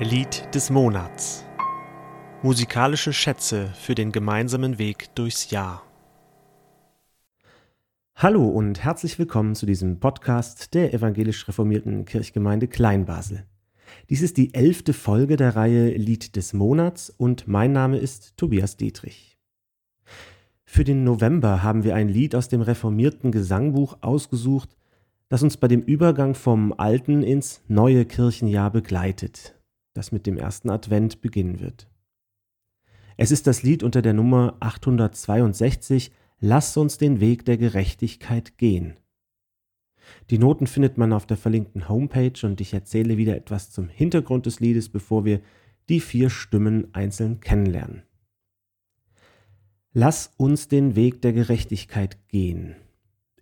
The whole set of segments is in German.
Lied des Monats. Musikalische Schätze für den gemeinsamen Weg durchs Jahr. Hallo und herzlich willkommen zu diesem Podcast der evangelisch reformierten Kirchgemeinde Kleinbasel. Dies ist die elfte Folge der Reihe Lied des Monats und mein Name ist Tobias Dietrich. Für den November haben wir ein Lied aus dem reformierten Gesangbuch ausgesucht, das uns bei dem Übergang vom alten ins neue Kirchenjahr begleitet das mit dem ersten Advent beginnen wird. Es ist das Lied unter der Nummer 862 Lass uns den Weg der Gerechtigkeit gehen. Die Noten findet man auf der verlinkten Homepage und ich erzähle wieder etwas zum Hintergrund des Liedes, bevor wir die vier Stimmen einzeln kennenlernen. Lass uns den Weg der Gerechtigkeit gehen.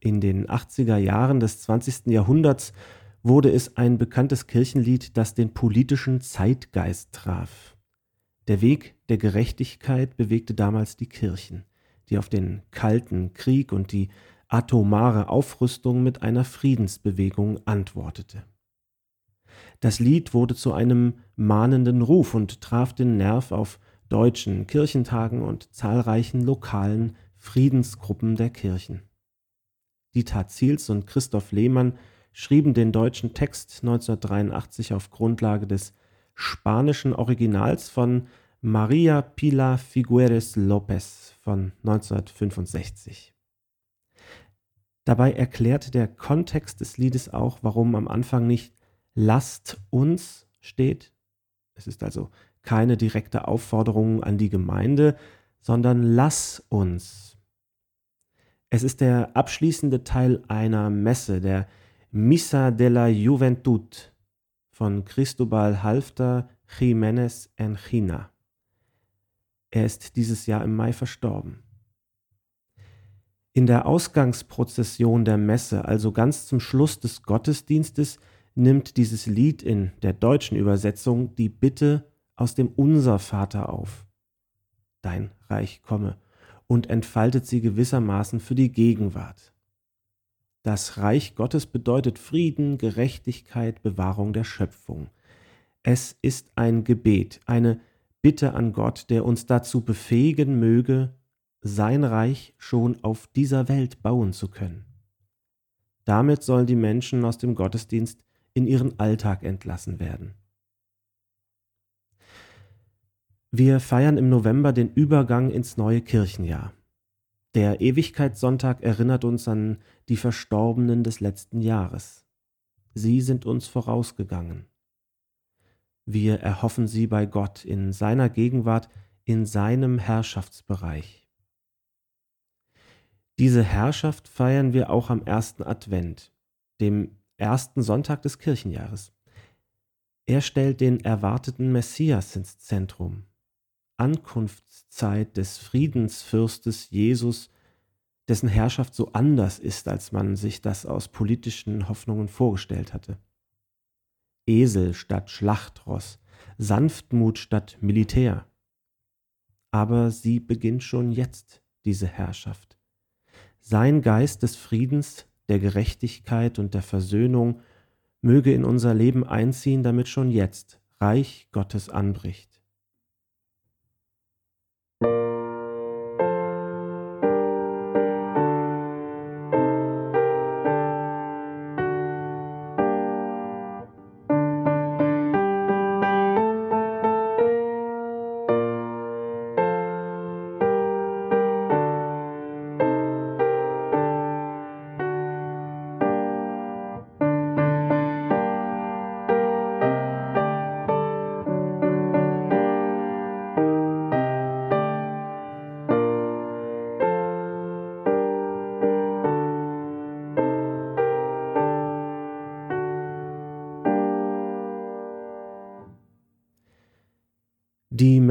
In den 80er Jahren des 20. Jahrhunderts wurde es ein bekanntes Kirchenlied, das den politischen Zeitgeist traf. Der Weg der Gerechtigkeit bewegte damals die Kirchen, die auf den Kalten Krieg und die atomare Aufrüstung mit einer Friedensbewegung antwortete. Das Lied wurde zu einem mahnenden Ruf und traf den Nerv auf deutschen Kirchentagen und zahlreichen lokalen Friedensgruppen der Kirchen. Dieter Ziels und Christoph Lehmann schrieben den deutschen Text 1983 auf Grundlage des spanischen Originals von Maria Pila Figueres López von 1965. Dabei erklärt der Kontext des Liedes auch, warum am Anfang nicht Lasst uns steht. Es ist also keine direkte Aufforderung an die Gemeinde, sondern Lass uns. Es ist der abschließende Teil einer Messe, der Missa de la Juventud von Cristobal Halfter Jiménez China. Er ist dieses Jahr im Mai verstorben. In der Ausgangsprozession der Messe, also ganz zum Schluss des Gottesdienstes, nimmt dieses Lied in der deutschen Übersetzung die Bitte aus dem Unser Vater auf. Dein Reich komme und entfaltet sie gewissermaßen für die Gegenwart. Das Reich Gottes bedeutet Frieden, Gerechtigkeit, Bewahrung der Schöpfung. Es ist ein Gebet, eine Bitte an Gott, der uns dazu befähigen möge, sein Reich schon auf dieser Welt bauen zu können. Damit sollen die Menschen aus dem Gottesdienst in ihren Alltag entlassen werden. Wir feiern im November den Übergang ins neue Kirchenjahr. Der Ewigkeitssonntag erinnert uns an die Verstorbenen des letzten Jahres. Sie sind uns vorausgegangen. Wir erhoffen sie bei Gott in seiner Gegenwart, in seinem Herrschaftsbereich. Diese Herrschaft feiern wir auch am ersten Advent, dem ersten Sonntag des Kirchenjahres. Er stellt den erwarteten Messias ins Zentrum. Ankunftszeit des Friedensfürstes Jesus, dessen Herrschaft so anders ist, als man sich das aus politischen Hoffnungen vorgestellt hatte. Esel statt Schlachtross, Sanftmut statt Militär. Aber sie beginnt schon jetzt, diese Herrschaft. Sein Geist des Friedens, der Gerechtigkeit und der Versöhnung möge in unser Leben einziehen, damit schon jetzt Reich Gottes anbricht.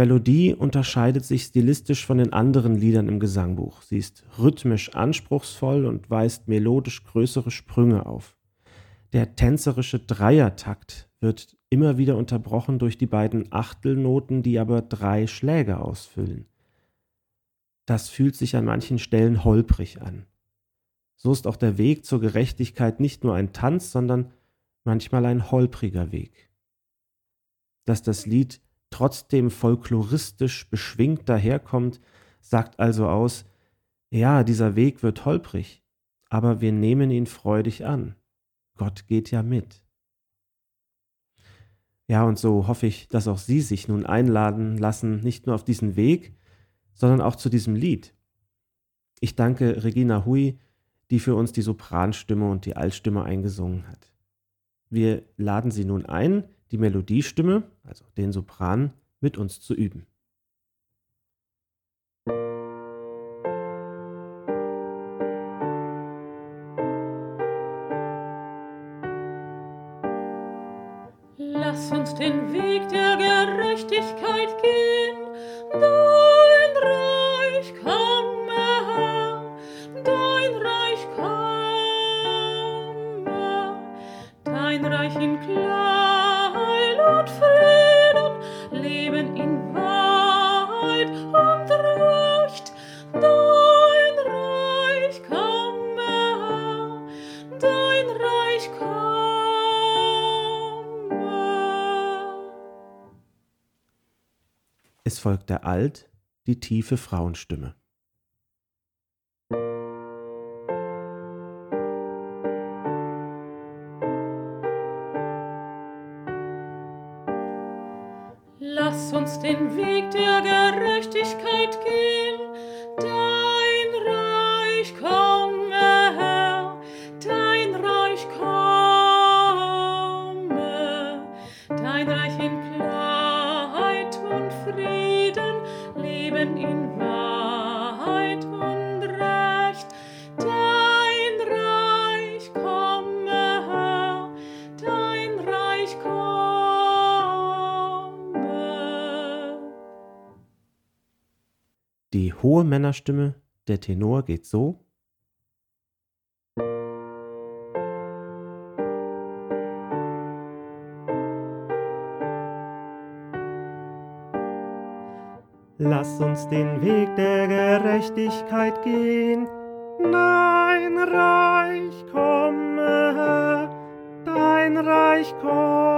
Melodie unterscheidet sich stilistisch von den anderen Liedern im Gesangbuch. Sie ist rhythmisch anspruchsvoll und weist melodisch größere Sprünge auf. Der tänzerische Dreiertakt wird immer wieder unterbrochen durch die beiden Achtelnoten, die aber drei Schläge ausfüllen. Das fühlt sich an manchen Stellen holprig an. So ist auch der Weg zur Gerechtigkeit nicht nur ein Tanz, sondern manchmal ein holpriger Weg. dass das Lied trotzdem folkloristisch beschwingt daherkommt, sagt also aus, ja, dieser Weg wird holprig, aber wir nehmen ihn freudig an. Gott geht ja mit. Ja, und so hoffe ich, dass auch Sie sich nun einladen lassen, nicht nur auf diesen Weg, sondern auch zu diesem Lied. Ich danke Regina Hui, die für uns die Sopranstimme und die Altstimme eingesungen hat. Wir laden Sie nun ein, die Melodiestimme, also den Sopran, mit uns zu üben. Es folgt der Alt, die tiefe Frauenstimme. Lass uns den Weg der Gerechtigkeit gehen, dein Reich komme, Herr, dein Reich komme, dein Reich in Klarheit Die hohe Männerstimme, der Tenor geht so. Lass uns den Weg der Gerechtigkeit gehen. Dein Reich komme, dein Reich komme,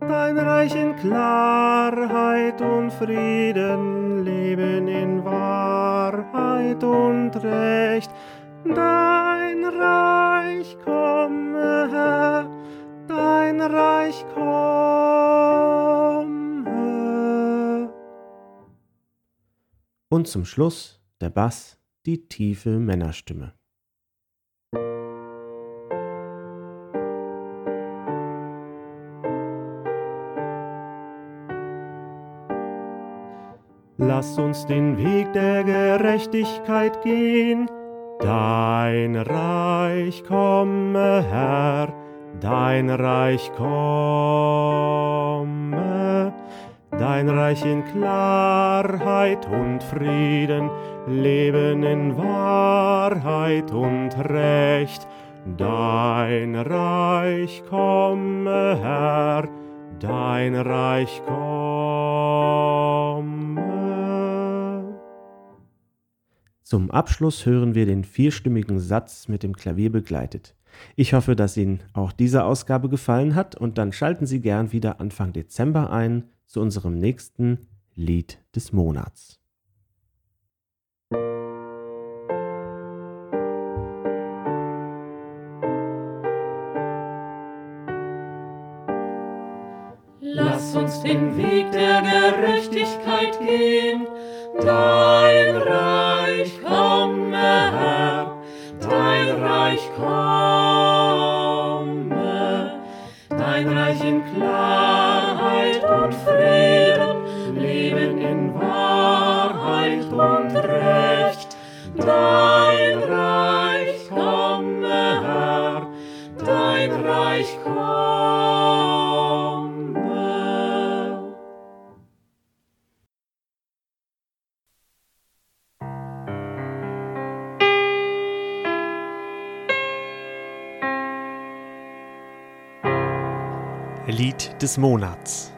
dein Reich in Klarheit und Frieden, Leben in Wahrheit und Recht. Dein Reich komme, dein Reich komme. Und zum Schluss der Bass, die tiefe Männerstimme. Lass uns den Weg der Gerechtigkeit gehen. Dein Reich komme, Herr, dein Reich komme. Dein Reich in Klarheit und Frieden, Leben in Wahrheit und Recht. Dein Reich komme, Herr, dein Reich komme. Zum Abschluss hören wir den vierstimmigen Satz mit dem Klavier begleitet. Ich hoffe, dass Ihnen auch diese Ausgabe gefallen hat und dann schalten Sie gern wieder Anfang Dezember ein zu unserem nächsten Lied des Monats. Lass uns den Weg der Gerechtigkeit gehen. Dein Reich komme, Herr, dein Reich komme, dein Reich in Klarheit und Frieden, Leben in Wahrheit und Recht. Dein Reich komme, Herr, dein Reich komme. Lied des Monats.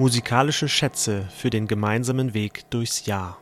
Musikalische Schätze für den gemeinsamen Weg durchs Jahr.